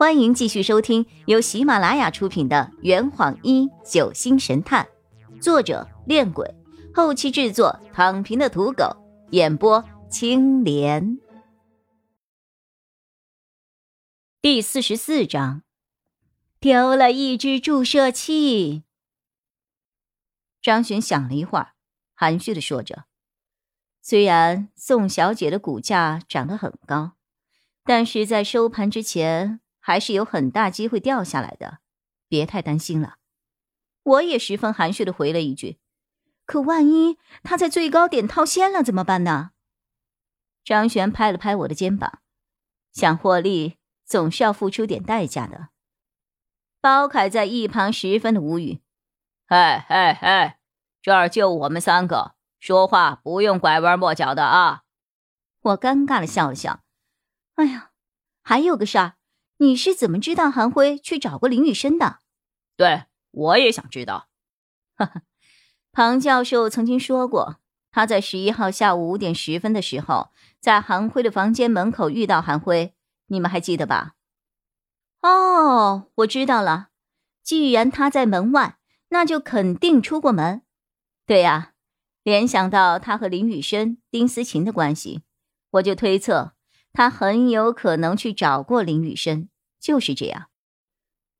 欢迎继续收听由喜马拉雅出品的《圆谎一九星神探》，作者：恋鬼，后期制作：躺平的土狗，演播：青莲。第四十四章，丢了一支注射器。张璇想了一会儿，含蓄的说着：“虽然宋小姐的股价涨得很高，但是在收盘之前。”还是有很大机会掉下来的，别太担心了。我也十分含蓄的回了一句：“可万一他在最高点套现了怎么办呢？”张璇拍了拍我的肩膀：“想获利，总是要付出点代价的。”包凯在一旁十分的无语：“哎哎哎，这儿就我们三个，说话不用拐弯抹角的啊！”我尴尬的笑了笑：“哎呀，还有个事儿。”你是怎么知道韩辉去找过林雨生的？对我也想知道。哈哈，庞教授曾经说过，他在十一号下午五点十分的时候，在韩辉的房间门口遇到韩辉，你们还记得吧？哦，我知道了。既然他在门外，那就肯定出过门。对呀，联想到他和林雨生、丁思琴的关系，我就推测。他很有可能去找过林雨生，就是这样。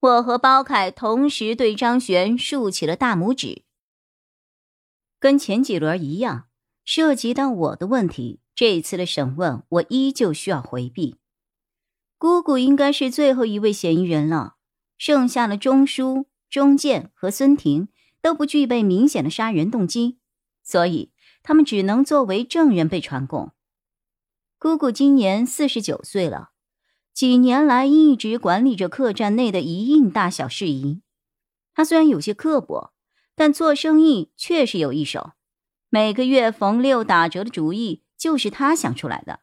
我和包凯同时对张璇竖起了大拇指。跟前几轮一样，涉及到我的问题，这一次的审问我依旧需要回避。姑姑应该是最后一位嫌疑人了，剩下的钟书、钟健和孙婷都不具备明显的杀人动机，所以他们只能作为证人被传供。姑姑今年四十九岁了，几年来一直管理着客栈内的一应大小事宜。她虽然有些刻薄，但做生意确实有一手。每个月逢六打折的主意就是她想出来的。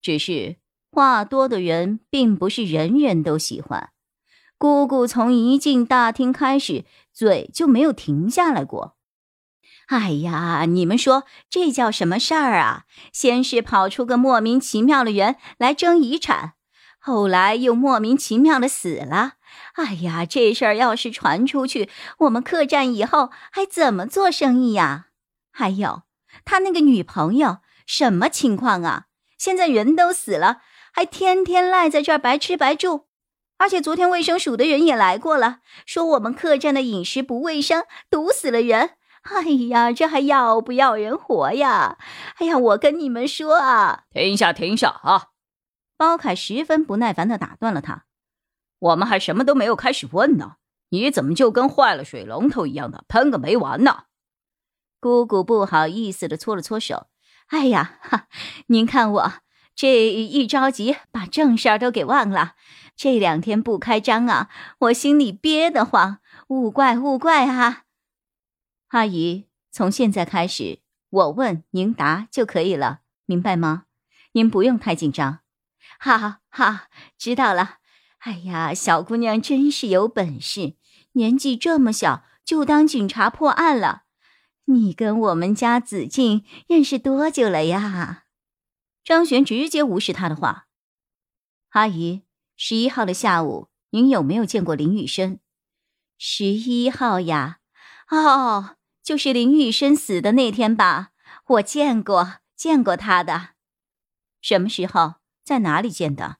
只是话多的人并不是人人都喜欢。姑姑从一进大厅开始，嘴就没有停下来过。哎呀，你们说这叫什么事儿啊？先是跑出个莫名其妙的人来争遗产，后来又莫名其妙的死了。哎呀，这事儿要是传出去，我们客栈以后还怎么做生意呀？还有他那个女朋友什么情况啊？现在人都死了，还天天赖在这儿白吃白住，而且昨天卫生署的人也来过了，说我们客栈的饮食不卫生，毒死了人。哎呀，这还要不要人活呀？哎呀，我跟你们说啊，停下，停下啊！包凯十分不耐烦的打断了他。我们还什么都没有开始问呢，你怎么就跟坏了水龙头一样的喷个没完呢？姑姑不好意思的搓了搓手。哎呀，哈，您看我这一着急，把正事儿都给忘了。这两天不开张啊，我心里憋得慌，勿怪勿怪啊。阿姨，从现在开始，我问您答就可以了，明白吗？您不用太紧张。哈哈，知道了。哎呀，小姑娘真是有本事，年纪这么小就当警察破案了。你跟我们家子静认识多久了呀？张璇直接无视他的话。阿姨，十一号的下午，您有没有见过林雨生？十一号呀？哦。就是林雨生死的那天吧，我见过，见过他的。什么时候，在哪里见的？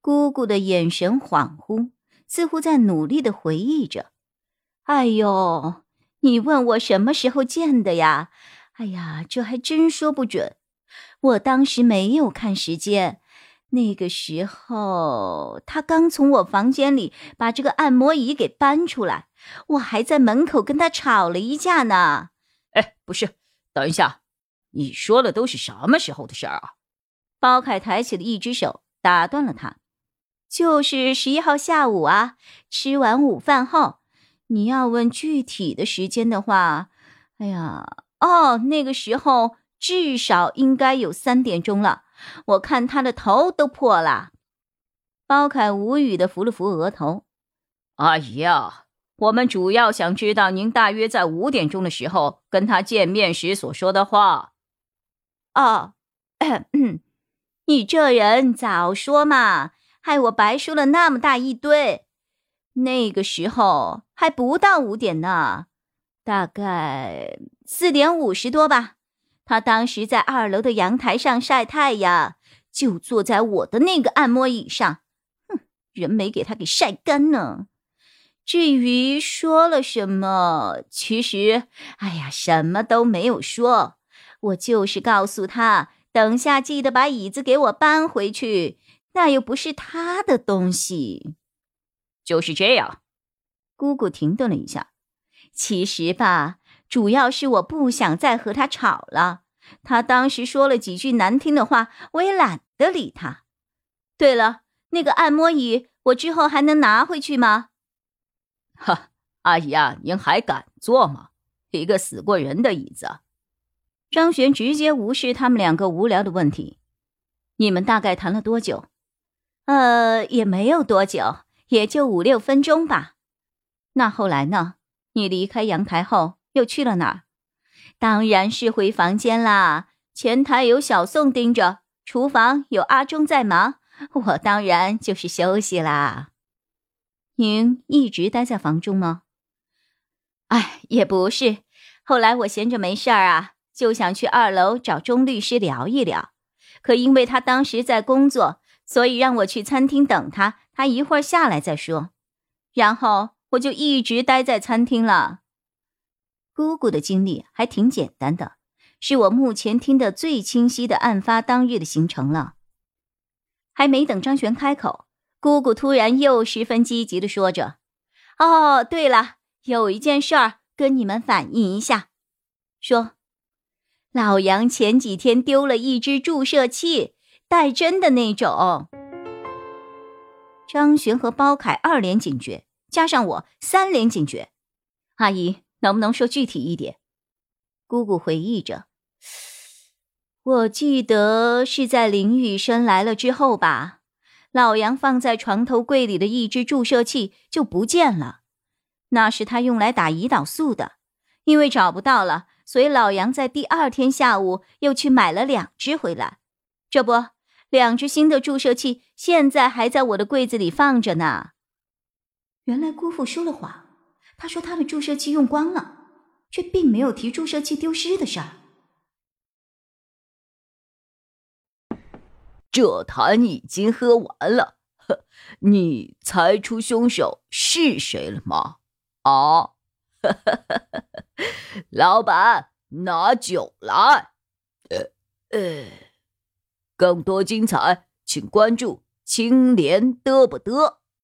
姑姑的眼神恍惚，似乎在努力的回忆着。哎呦，你问我什么时候见的呀？哎呀，这还真说不准。我当时没有看时间。那个时候，他刚从我房间里把这个按摩椅给搬出来，我还在门口跟他吵了一架呢。哎，不是，等一下，你说的都是什么时候的事儿啊？包凯抬起了一只手，打断了他：“就是十一号下午啊，吃完午饭后。你要问具体的时间的话，哎呀，哦，那个时候至少应该有三点钟了。”我看他的头都破了，包凯无语的扶了扶额头。阿姨啊，我们主要想知道您大约在五点钟的时候跟他见面时所说的话。哦，你这人早说嘛！害我白输了那么大一堆。那个时候还不到五点呢，大概四点五十多吧。他当时在二楼的阳台上晒太阳，就坐在我的那个按摩椅上。哼，人没给他给晒干呢。至于说了什么，其实，哎呀，什么都没有说。我就是告诉他，等下记得把椅子给我搬回去，那又不是他的东西。就是这样。姑姑停顿了一下。其实吧，主要是我不想再和他吵了。他当时说了几句难听的话，我也懒得理他。对了，那个按摩椅，我之后还能拿回去吗？哈，阿姨啊，您还敢坐吗？一个死过人的椅子！张璇直接无视他们两个无聊的问题。你们大概谈了多久？呃，也没有多久，也就五六分钟吧。那后来呢？你离开阳台后又去了哪儿？当然是回房间啦。前台有小宋盯着，厨房有阿忠在忙，我当然就是休息啦。您一直待在房中吗？哎，也不是。后来我闲着没事儿啊，就想去二楼找钟律师聊一聊。可因为他当时在工作，所以让我去餐厅等他，他一会儿下来再说。然后我就一直待在餐厅了。姑姑的经历还挺简单的，是我目前听得最清晰的案发当日的行程了。还没等张璇开口。姑姑突然又十分积极的说着：“哦，对了，有一件事儿跟你们反映一下。说，老杨前几天丢了一只注射器，带针的那种。”张璇和包凯二连警觉，加上我三连警觉。阿姨，能不能说具体一点？姑姑回忆着：“我记得是在林雨生来了之后吧。”老杨放在床头柜里的一只注射器就不见了，那是他用来打胰岛素的。因为找不到了，所以老杨在第二天下午又去买了两只回来。这不，两只新的注射器现在还在我的柜子里放着呢。原来姑父说了谎，他说他的注射器用光了，却并没有提注射器丢失的事儿。这坛已经喝完了，呵你猜出凶手是谁了吗？啊，老板，拿酒来。呃呃，更多精彩，请关注青莲嘚不嘚。